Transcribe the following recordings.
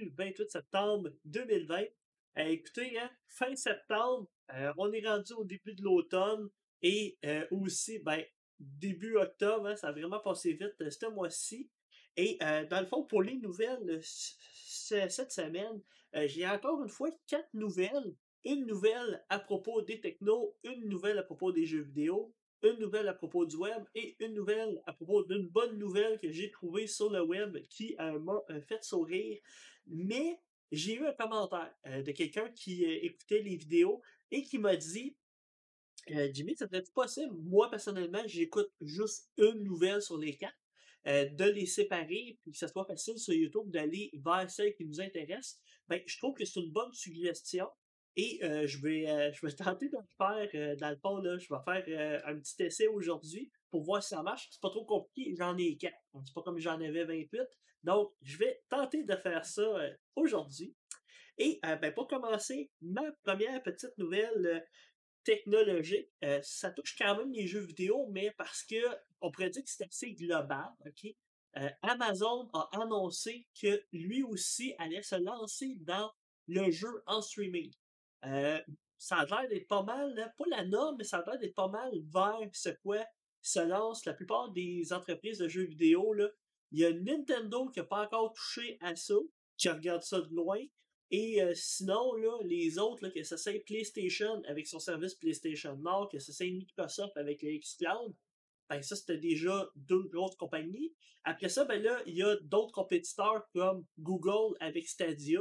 le 28 septembre 2020. Euh, écoutez, hein, fin septembre, euh, on est rendu au début de l'automne et euh, aussi, ben, début octobre, hein, ça a vraiment passé vite ce mois-ci. Et dans le fond, pour les nouvelles cette semaine, j'ai encore une fois quatre nouvelles. Une nouvelle à propos des technos, une nouvelle à propos des jeux vidéo, une nouvelle à propos du web et une nouvelle à propos d'une bonne nouvelle que j'ai trouvée sur le web qui euh, m'a euh, fait sourire. Mais j'ai eu un commentaire euh, de quelqu'un qui écoutait les vidéos et qui m'a dit Jimmy, ça serait possible? Moi, personnellement, j'écoute juste une nouvelle sur les quatre. de les séparer, puis que ce soit facile sur YouTube d'aller vers celle qui nous intéresse, ben, je trouve que c'est une bonne suggestion. Et euh, je, vais, euh, je vais tenter de le faire euh, dans le fond, là. Je vais faire un petit essai aujourd'hui pour voir si ça marche. C'est pas trop compliqué, j'en ai quatre. C'est pas comme j'en avais 28. Donc, je vais tenter de faire ça aujourd'hui. Et ben, pour commencer, ma première petite nouvelle technologique, ça touche quand même les jeux vidéo, mais parce que on pourrait dire que c'est assez global, OK? Amazon a annoncé que lui aussi allait se lancer dans le jeu en streaming. Euh, ça a l'air d'être pas mal, pas la norme, mais ça a l'air d'être pas mal vers ce quoi se lance la plupart des entreprises de jeux vidéo. Là. Il y a Nintendo qui n'a pas encore touché à ça, qui regarde ça de loin. Et euh, sinon, là, les autres, que ça c'est PlayStation avec son service PlayStation Nord, que ça c'est Microsoft avec le Xcloud, ben ça, c'était déjà deux grosses compagnies. Après ça, ben là, il y a d'autres compétiteurs comme Google avec Stadia,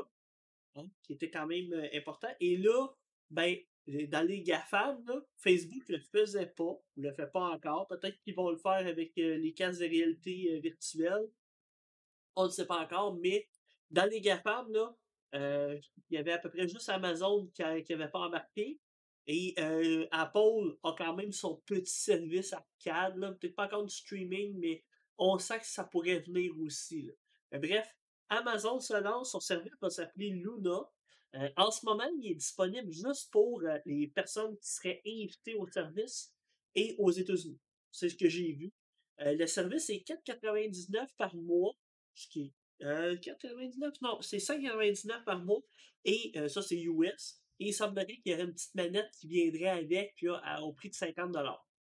Hein, qui était quand même euh, important. Et là, ben, dans les GAFAM, Facebook le faisait pas, ou le fait pas encore. Peut-être qu'ils vont le faire avec euh, les casques de réalité euh, virtuelle. On ne sait pas encore, mais dans les GAFAM, là, il y avait à peu près juste Amazon qui n'avait pas embarqué. Et Apple a quand même son petit service arcade, peut-être pas encore du streaming, mais on sait que ça pourrait venir aussi. Bref, Amazon se lance, son service va s'appeler Luna. Euh, en ce moment, il est disponible juste pour euh, les personnes qui seraient invitées au service et aux États-Unis. C'est ce que j'ai vu. Euh, le service est 4,99 par mois, ce qui est 4,99? Non, c'est 5,99 par mois. Et ça, c'est US. Et il semblerait qu'il y aurait une petite manette qui viendrait avec au prix de 50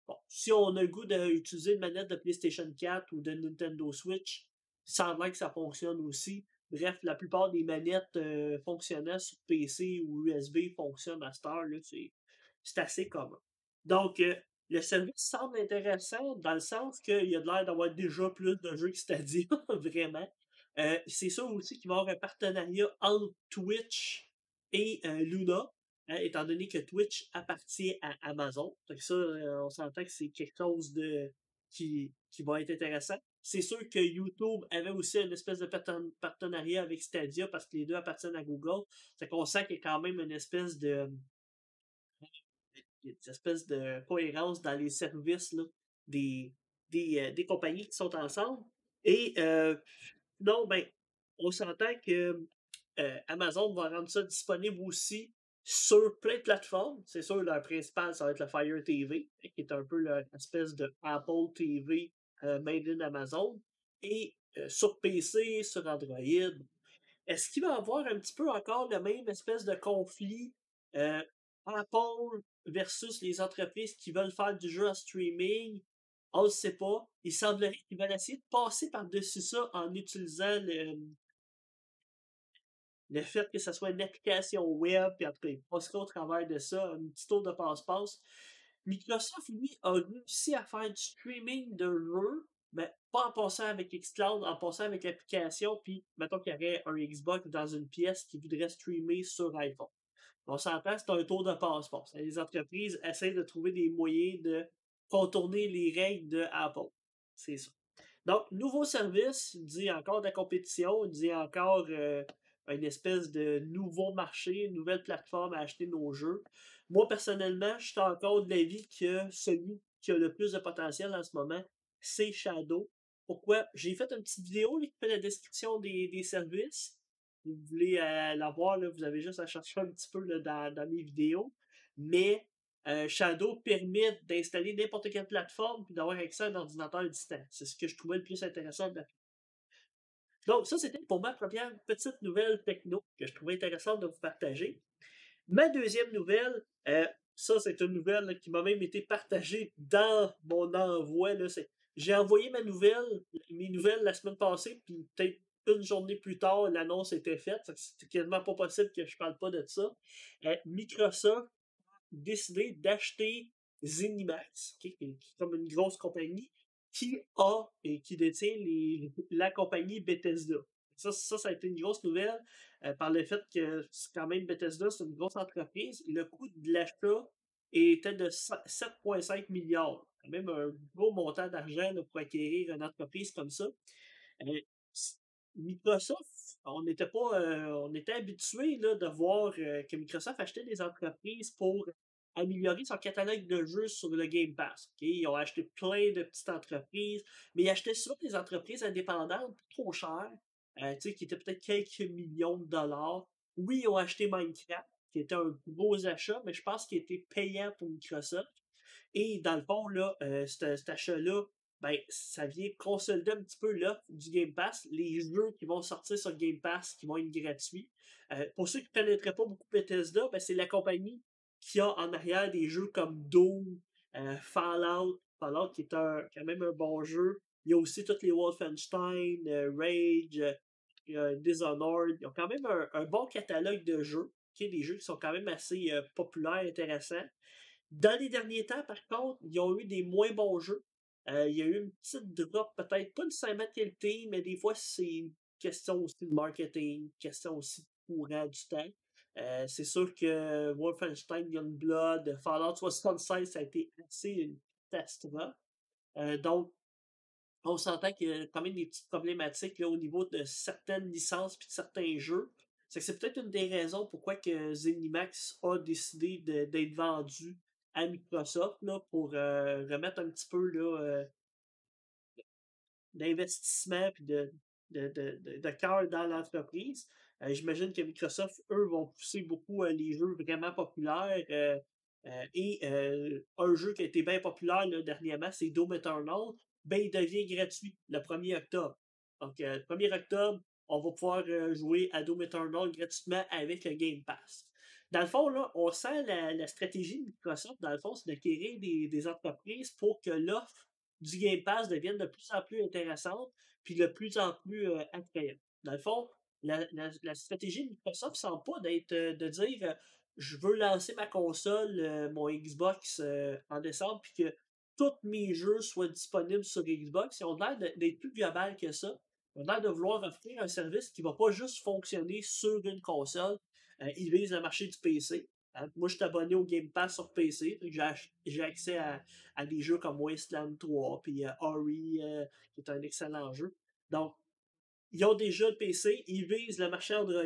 Bon, si on a le goût d'utiliser une manette de PlayStation 4 ou de Nintendo Switch, sans que ça fonctionne aussi. Bref, la plupart des manettes euh, sur PC ou USB fonctionnent à cette heure, c'est assez commun. Donc, euh, le service semble intéressant dans le sens qu'il y a l'air d'avoir déjà plus de jeux que Stadia, vraiment. Euh, c'est sûr aussi qu'il va y avoir un partenariat entre Twitch et Luna, hein, étant donné que Twitch appartient à Amazon. Donc ça, on s'entend que c'est quelque chose de qui, qui va être intéressant. C'est sûr que YouTube avait aussi une espèce de partenariat avec Stadia parce que les deux appartiennent à Google. C'est qu'on sent qu'il y a quand même une espèce de une espèce de cohérence dans les services là, des, des, euh, des, compagnies qui sont ensemble. Et euh, non, ben, on s'entend que euh, Amazon va rendre ça disponible aussi sur plein de plateformes. C'est sûr, leur principal, ça va être le Fire TV, qui est un peu l'espèce de Apple TV euh, made in Amazon. Et euh, sur PC, sur Android. Est-ce qu'il va y avoir un petit peu encore le même espèce de conflit euh, Apple versus les entreprises qui veulent faire du jeu en streaming? On ne sait pas. Il semblerait qu'ils veulent essayer de passer par-dessus ça en utilisant le, le fait que ce soit une application web, puis après, il au travers de ça, un petit tour de passe-passe. Microsoft, lui, a réussi à faire du streaming de jeux, mais pas en passant avec Xcloud, en passant avec l'application, puis mettons qu'il y aurait un Xbox dans une pièce qui voudrait streamer sur iPhone. On s'entend, c'est un tour de passe-passe. Les entreprises essaient de trouver des moyens de contourner les règles de. C'est ça. Donc, nouveau service, dit encore de la compétition, dit encore euh, une espèce de nouveau marché, une nouvelle plateforme à acheter nos jeux. Moi, personnellement, je suis encore de l'avis que celui qui a le plus de potentiel en ce moment, c'est Shadow. Pourquoi? J'ai fait une petite vidéo qui fait la description des, services. vous voulez euh, la voir, vous avez juste à chercher un petit peu dans, mes vidéos. Mais euh, Shadow permet d'installer n'importe quelle plateforme et d'avoir accès à un ordinateur distant. C'est ce que je trouvais le plus intéressant de Donc, ça, c'était pour ma première petite nouvelle techno que je trouvais intéressante de vous partager. Ma deuxième nouvelle, euh, ça, c'est une nouvelle qui m'a même été partagée dans mon envoi. J'ai envoyé ma nouvelle, mes nouvelles la semaine passée, puis peut-être une journée plus tard, l'annonce était faite. C'était quasiment pas possible que je parle pas de ça. Euh, Microsoft a décidé d'acheter Zenimax, qui est comme une grosse compagnie, qui a et qui détient la compagnie Bethesda. Ça, ça, ça a été une grosse nouvelle euh, par le fait que quand même Bethesda, c'est une grosse entreprise. Le coût de l'achat était de 7,5 milliards. Quand même un gros montant d'argent pour acquérir une entreprise comme ça. Euh, Microsoft, on n'était pas, euh, on était habitué de voir que Microsoft achetait des entreprises pour améliorer son catalogue de jeux sur le Game Pass. Ils ont acheté plein de petites entreprises, mais ils achetaient surtout des entreprises indépendantes trop chères, euh, qui étaient peut-être quelques millions de dollars. Oui, ils ont acheté Minecraft, qui était un gros achat, mais je pense qu'il était payant pour Microsoft. Et dans le fond, là, euh, cet, achat-là, ben, ça vient consolider un petit peu l'offre du Game Pass, les jeux qui vont sortir sur Game Pass, qui vont être gratuits. Euh, pour ceux qui ne connaîtraient pas beaucoup Bethesda, ben, c'est la compagnie qui a en arrière des jeux comme Doom, Fallout, Fallout qui est un, quand même un bon jeu. Il y a aussi tous les Wolfenstein, Rage, euh, Dishonored. Ils ont quand même un, bon catalogue de jeux. des jeux qui sont quand même assez populaires, intéressants. Dans les derniers temps, par contre, ils ont eu des moins bons jeux. il y a eu une petite drop, peut-être pas nécessairement de qualité, mais des fois c'est une question aussi de marketing, question aussi de courant du temps. Euh, c'est sûr que Wolfenstein Youngblood, Fallout 76, ça a été assez une catastrophe. Euh, donc, on s'entend qu'il y a quand même des petites problématiques au niveau de certaines licences et de certains jeux. C'est peut-être une des raisons pourquoi que Zenimax a décidé d'être vendu à Microsoft pour euh, remettre un petit peu d'investissement et de, de, de, de cœur dans l'entreprise. Euh, j'imagine que Microsoft, eux, vont pousser beaucoup euh, les jeux vraiment populaires. Euh, et un jeu qui a été bien populaire dernièrement, c'est Doom Eternal. Ben, il devient gratuit le 1er octobre. Donc, le 1er octobre, on va pouvoir jouer à Doom Eternal gratuitement avec le Game Pass. Dans le fond, là, on sent la, stratégie de Microsoft, dans le fond, c'est d'acquérir des, des, entreprises pour que l'offre du Game Pass devienne de plus en plus intéressante, puis de plus en plus attrayante. Dans le fond, la, stratégie de Microsoft ne semble pas d'être euh, de dire euh, je veux lancer ma console, euh, mon Xbox en décembre, puis que tous mes jeux soient disponibles sur Xbox. Ils ont l'air d'être plus global que ça. Ils ont l'air de vouloir offrir un service qui ne va pas juste fonctionner sur une console. ils visent le marché du PC. Hein. Moi, je suis abonné au Game Pass sur PC. J'ai accès à, des jeux comme Wasteland 3, puis Ori, qui est un excellent jeu. Donc, ils ont déjà le PC, ils visent le marché Android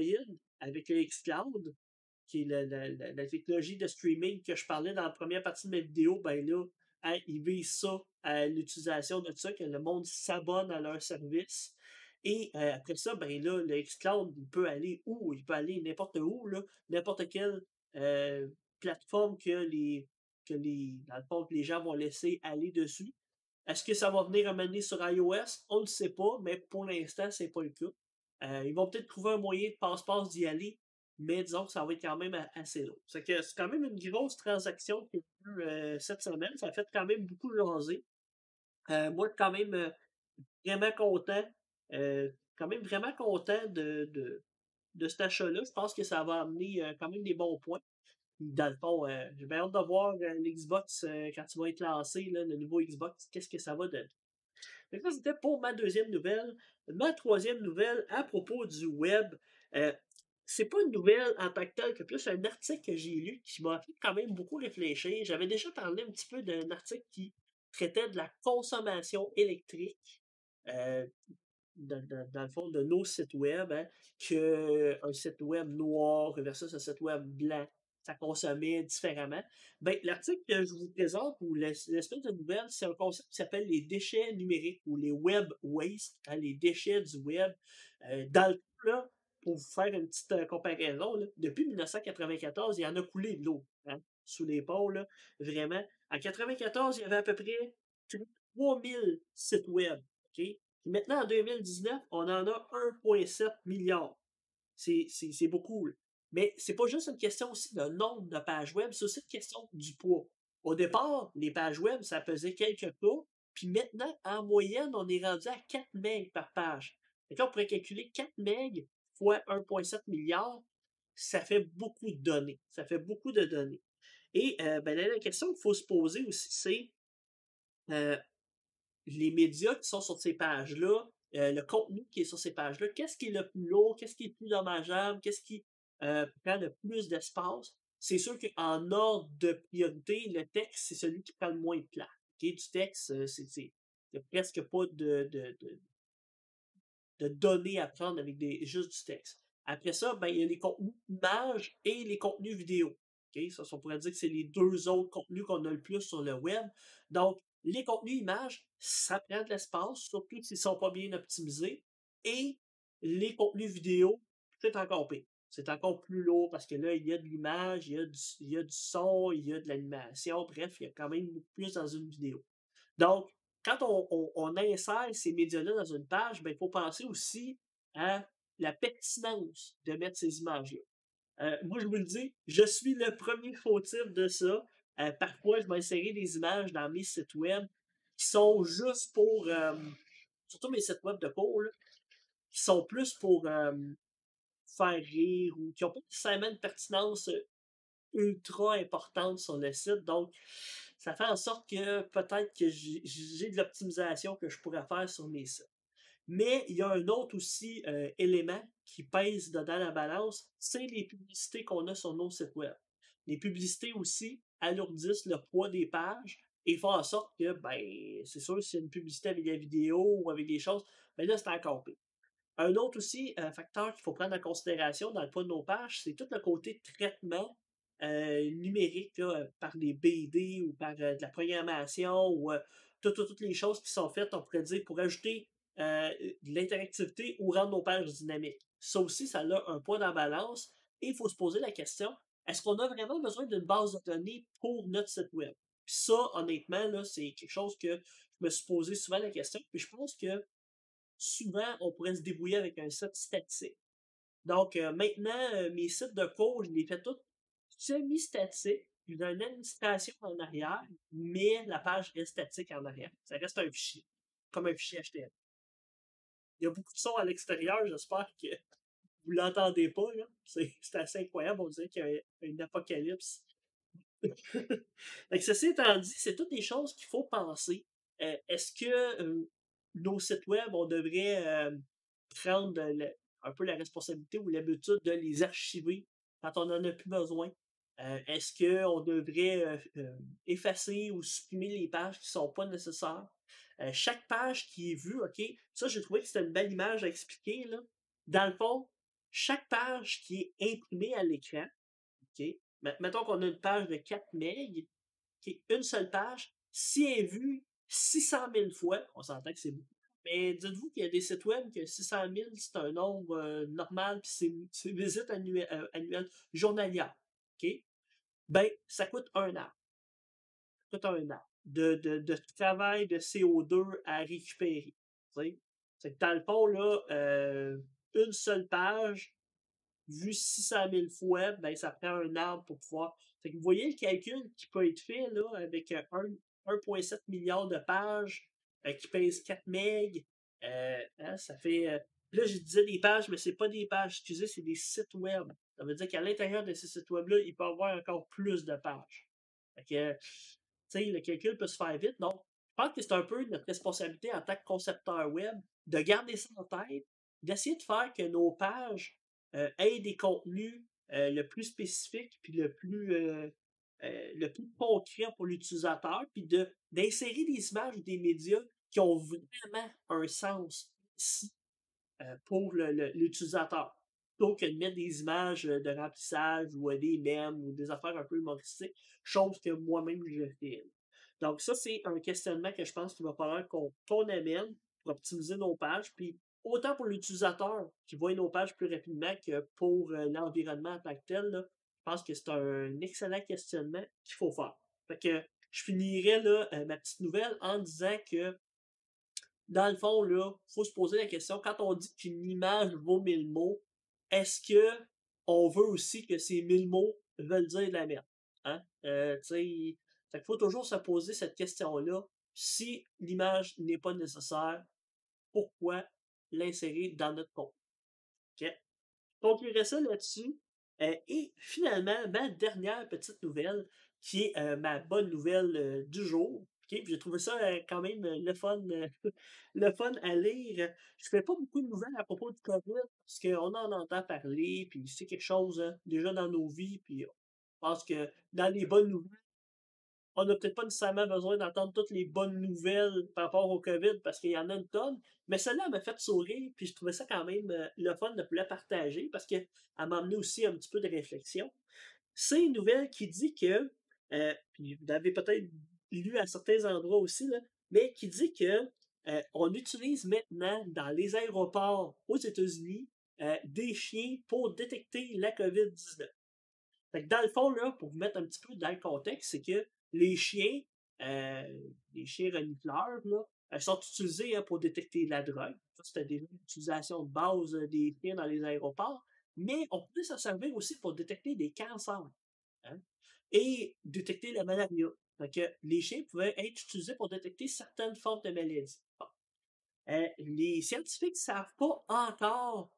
avec le xCloud, qui est la, technologie de streaming que je parlais dans la première partie de ma vidéo. Ben là, visent ça à l'utilisation de ça, que le monde s'abonne à leur service. Et euh, après ça, ben là, le xCloud, il peut aller où? Il peut aller n'importe où, n'importe quelle euh, plateforme que les, que les, le les gens vont laisser aller dessus. Est-ce que ça va venir amener sur iOS? On ne sait pas, mais pour l'instant, c'est pas le cas. Euh, ils vont peut-être trouver un moyen de passe-passe d'y aller, mais disons que ça va être quand même assez long. C'est que c'est quand même une grosse transaction eu euh, cette semaine. Ça a fait quand même beaucoup jaser. Euh, moi, quand même vraiment content. quand même vraiment content de, de, de cet achat-là. Je pense que ça va amener quand même des bons points dans le fond, euh, j'ai bien hâte de voir euh, l'Xbox euh, quand tu vas être lancé, le nouveau Xbox, qu'est-ce que ça va donner. ça, c'était pour ma deuxième nouvelle. Ma troisième nouvelle à propos du web. C'est pas une nouvelle en tant que telle, que plus un article que j'ai lu qui m'a fait quand même beaucoup réfléchir. J'avais déjà parlé un petit peu d'un article qui traitait de la consommation électrique dans, le fond de nos sites web, hein, qu'un site web noir versus un site web blanc ça consommait différemment. Ben, l'article que je vous présente, ou l'espèce de nouvelle, c'est un concept qui s'appelle les déchets numériques ou les web waste, hein, les déchets du web. Euh, dans le cas, pour vous faire une petite euh, comparaison, depuis 1994, il y en a coulé de l'eau hein, sous les ponts, vraiment. En 1994, il y avait à peu près 3000 sites web. Maintenant, en 2019, on en a 1,7 milliard. C'est beaucoup. Là. Mais c'est pas juste une question aussi de nombre de pages web, c'est aussi une question du poids. Au départ, les pages web, ça pesait quelques pas, puis maintenant, en moyenne, on est rendu à 4 MB par page. Et là, on pourrait calculer 4 MB fois 1,7 milliard, ça fait beaucoup de données. Ça fait beaucoup de données. Et euh, ben, la question qu'il faut se poser aussi, c'est euh, les médias qui sont sur ces pages-là, euh, le contenu qui est sur ces pages-là, qu'est-ce qui est le plus lourd, qu'est-ce qui est le plus dommageable, qu'est-ce qui prend le plus d'espace? C'est sûr qu'en ordre de priorité, le texte, c'est celui qui prend le moins de place. Du texte, c'est presque pas de, de, de, données à prendre avec des, juste du texte. Après ça, ben, il y a les contenus images et les contenus vidéo. Ça, on pourrait dire que c'est les deux autres contenus qu'on a le plus sur le web. Donc, les contenus images, ça prend de l'espace, surtout s'ils ne sont pas bien optimisés. Et les contenus vidéo, c'est encore pire. C'est encore plus lourd parce que là, il y a de l'image, il, il, y a du son, il y a de l'animation. Bref, il y a quand même plus dans une vidéo. Donc, quand on, insère ces médias-là dans une page, ben, il faut penser aussi à la pertinence de mettre ces images-là. Euh, moi, je vous le dis, je suis le premier fautif de ça. Euh, parfois, je vais insérer des images dans mes sites web qui sont juste pour, euh, surtout mes sites web de cours, qui sont plus pour faire rire ou qui n'ont pas nécessairement une pertinence ultra importante sur le site. Donc, ça fait en sorte que peut-être que j'ai de l'optimisation que je pourrais faire sur mes sites. Mais il y a un autre aussi euh, élément qui pèse dans la balance, c'est les publicités qu'on a sur nos sites web. Les publicités aussi alourdissent le poids des pages et font en sorte que, ben, c'est sûr, a une publicité avec des vidéos ou avec des choses, ben là, c'est encore pire. Un autre aussi euh, facteur qu'il faut prendre en considération dans le poids de nos pages, c'est tout le côté traitement euh, numérique par des BD ou par de la programmation ou toutes les choses qui sont faites, on pourrait dire, pour ajouter euh, de l'interactivité ou rendre nos pages dynamiques. Ça aussi, ça a un poids dans la balance et il faut se poser la question, est-ce qu'on a vraiment besoin d'une base de données pour notre site web? Puis ça, honnêtement, là, c'est quelque chose que je me suis posé souvent la question. Puis je pense que souvent, on pourrait se débrouiller avec un site statique. Donc, euh, maintenant, euh, mes sites de cours, je les fais tous semi-statiques. Il y a une administration en arrière, mais la page est statique en arrière. Ça reste un fichier, comme un fichier HTML. Il y a beaucoup de sons à l'extérieur, j'espère que vous l'entendez pas. C'est, assez incroyable, on dirait qu'il y a une apocalypse. ceci étant dit, c'est toutes des choses qu'il faut penser. Euh, est-ce que euh, nos sites web, on devrait euh, prendre un peu la responsabilité ou l'habitude de les archiver quand on n'en a plus besoin? Est-ce qu'on devrait effacer ou supprimer les pages qui ne sont pas nécessaires? Euh, chaque page qui est vue, OK, ça, j'ai trouvé que c'était une belle image à expliquer. Là. Dans le fond, chaque page qui est imprimée à l'écran, OK, mettons qu'on a une page de 4 MB, une seule page, si elle est vue 600 000 fois, on s'entend que c'est beaucoup. Mais dites-vous qu'il y a des sites web que 600 000, c'est un nombre euh, normal, puis c'est une visite euh, annuelle journalière. Ben, ça coûte un an. Ça coûte un an de, de, travail de CO2 à récupérer. C'est que dans le fond, là, euh, une seule page, vu 600 000 fois, ben, ça prend un arbre pour pouvoir. Que vous voyez le calcul qui peut être fait là, avec 1,7 milliard de pages euh, qui pèsent 4 MB. Euh, hein, ça fait. là, je disais des pages, mais c'est pas des pages, excusez, c'est des sites web. Ça veut dire qu'à l'intérieur de ces sites web-là, il peut y avoir encore plus de pages. Fait que, le calcul peut se faire vite. Donc, je pense que c'est un peu notre responsabilité en tant que concepteur web de garder ça en tête, d'essayer de faire que nos pages euh, aient des contenus euh, le plus spécifiques puis le plus euh, le plus concret pour l'utilisateur, puis de d'insérer des images ou des médias qui ont vraiment un sens ici pour l'utilisateur. Plutôt que de mettre des images de remplissage ou des mèmes ou des affaires un peu humoristiques, chose que moi-même je fais. Donc, ça, c'est un questionnement que je pense qu'il va falloir qu'on amène pour optimiser nos pages. Puis, autant pour l'utilisateur qui voit nos pages plus rapidement que pour euh, l'environnement en tant que tel, je pense que c'est un excellent questionnement qu'il faut faire. Fait que je finirai là, euh, ma petite nouvelle en disant que dans le fond, là, faut se poser la question, quand on dit qu'une image vaut mille mots, est-ce que on veut aussi que ces mille mots veulent dire de la merde? Hein? Euh, il faut toujours se poser cette question-là. Si l'image n'est pas nécessaire, pourquoi l'insérer dans notre compte? OK? Conclurai ça là-dessus. Euh, et finalement, ma dernière petite nouvelle, qui est euh, ma bonne nouvelle du jour. J'ai trouvé ça quand même le fun, le fun à lire. Je fais pas beaucoup de nouvelles à propos du COVID, parce qu'on en entend parler, puis c'est quelque chose hein, déjà dans nos vies, puis je pense que dans les bonnes nouvelles, on n'a peut-être pas nécessairement besoin d'entendre toutes les bonnes nouvelles par rapport au COVID parce qu'il y en a une tonne. Mais celle-là m'a fait sourire, puis je trouvais ça quand même euh, le fun de la partager parce qu'elle m'a amené aussi un petit peu de réflexion. C'est une nouvelle qui dit que, euh, puis vous l'avez peut-être lu à certains endroits aussi, là, mais qui dit que euh, on utilise maintenant dans les aéroports aux États-Unis des chiens pour détecter la COVID-19. dans le fond, là, pour vous mettre un petit peu dans le contexte, c'est que les chiens, euh, les chiens renifleurs, là, euh, sont utilisés hein, pour détecter la drogue. C'était des utilisations de base euh, des chiens dans les aéroports. Mais on peut s'en servir aussi pour détecter des cancers hein, et détecter la malaria. Donc, les chiens pouvaient être utilisés pour détecter certaines formes de maladies. les scientifiques ne savent pas encore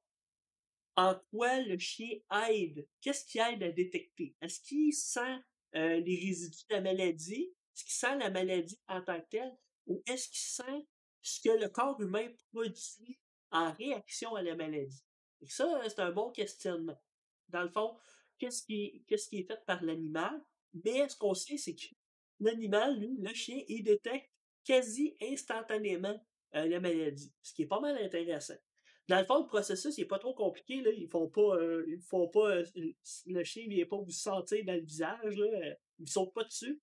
en quoi le chien aide. Qu'est-ce qui aide à détecter? Est-ce qu'il sent euh, les résidus de la maladie? Est-ce qu'il sent la maladie en tant que telle? Ou est-ce qu'il sent ce que le corps humain produit en réaction à la maladie? Et ça, c'est un bon questionnement. Dans le fond, qu'est-ce qui, qui est fait par l'animal? Mais ce qu'on sait, c'est que l'animal, lui, le chien, il détecte quasi instantanément euh, la maladie, ce qui est pas mal intéressant. Dans le fond, le processus n'est pas trop compliqué. Là. Ils font pas. Euh, ils. Euh, le chien vient pas vous sentir dans le visage. Là. Ils sautent pas dessus.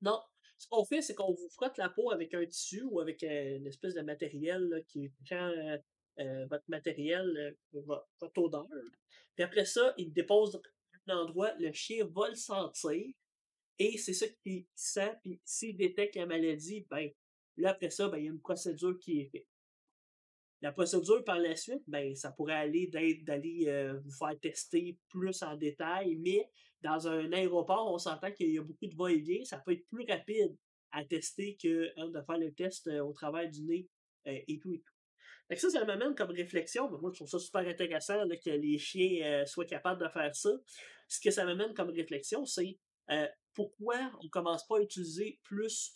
Non. Ce qu'on fait, c'est qu'on vous frotte la peau avec un tissu ou avec une espèce de matériel qui prend votre matériel, votre odeur. Puis après ça, il dépose un endroit, le chien va le sentir. Et c'est ça qu'il sent. Puis s'il détecte la maladie, ben là, après ça, ben, il y a une procédure qui est faite. La procédure par la suite, ben, ça pourrait aller d'aller euh, vous faire tester plus en détail, mais dans un aéroport, on s'entend qu'il y a beaucoup de va-et-vient, ça peut être plus rapide à tester que hein, de faire le test euh, au travers du nez euh, et tout et tout. Fait ça, ça m'amène comme réflexion. moi, je trouve ça super intéressant que les chiens soient capables de faire ça. Ce que ça m'amène comme réflexion, c'est pourquoi on ne commence pas à utiliser plus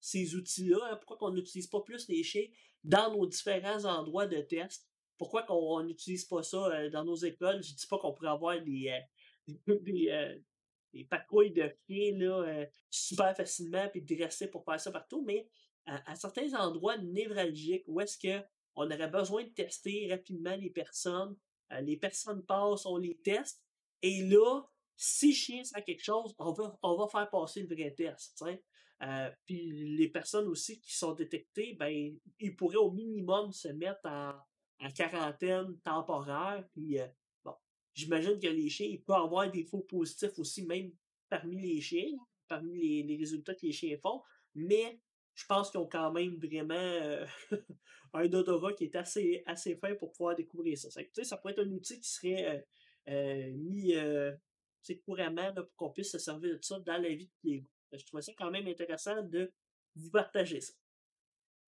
ces outils-là? Hein? Pourquoi on n'utilise pas plus les chiens dans nos différents endroits de test? Pourquoi qu'on n'utilise pas ça euh, dans nos écoles? Je dis pas qu'on pourrait avoir des, euh, des, euh, de pieds là, super facilement puis dresser pour faire ça partout, mais à, certains endroits névralgiques où est-ce que on aurait besoin de tester rapidement les personnes, les personnes passent, on les teste, et là, si chien sent quelque chose, on va, on va faire passer le vrai test. Euh, puis les personnes aussi qui sont détectées, ben, ils pourraient au minimum se mettre en, quarantaine temporaire. Puis, euh, bon, j'imagine que les chiens, ils peuvent avoir des faux positifs aussi, même parmi les chiens, parmi les, résultats que les chiens font. Mais je pense qu'ils ont quand même vraiment euh, un odorat qui est assez, assez fin pour pouvoir découvrir ça. Ça, ça pourrait être un outil qui serait mis couramment pour qu'on puisse se servir de ça dans la vie de tous les jours. Je trouvais ça quand même intéressant de vous partager ça.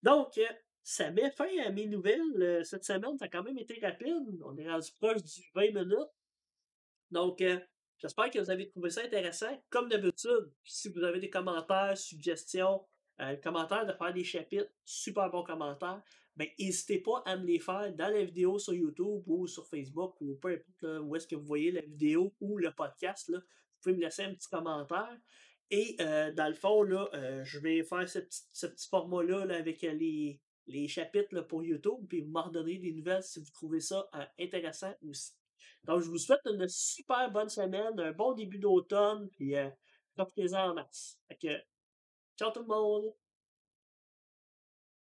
Donc, euh, ça met fin à mes nouvelles. Euh, cette semaine, ça a quand même été rapide. On est rendu proche du 20 minutes. Donc, euh, j'espère que vous avez trouvé ça intéressant. Comme d'habitude, si vous avez des commentaires, suggestions, commentaires de faire des chapitres, super bons commentaires, ben, n'hésitez pas à me les faire dans la vidéo sur YouTube ou sur Facebook ou peu importe où est-ce que vous voyez la vidéo ou le podcast. Là. Vous pouvez me laisser un petit commentaire. Et euh, dans le fond, là, euh, je vais faire ce petit, format-là avec euh, les, les chapitres pour YouTube, puis vous m'en des nouvelles si vous trouvez ça intéressant aussi. Donc, je vous souhaite une super bonne semaine, un bon début d'automne, puis profitez-en en masse. Fait que, ciao tout le monde!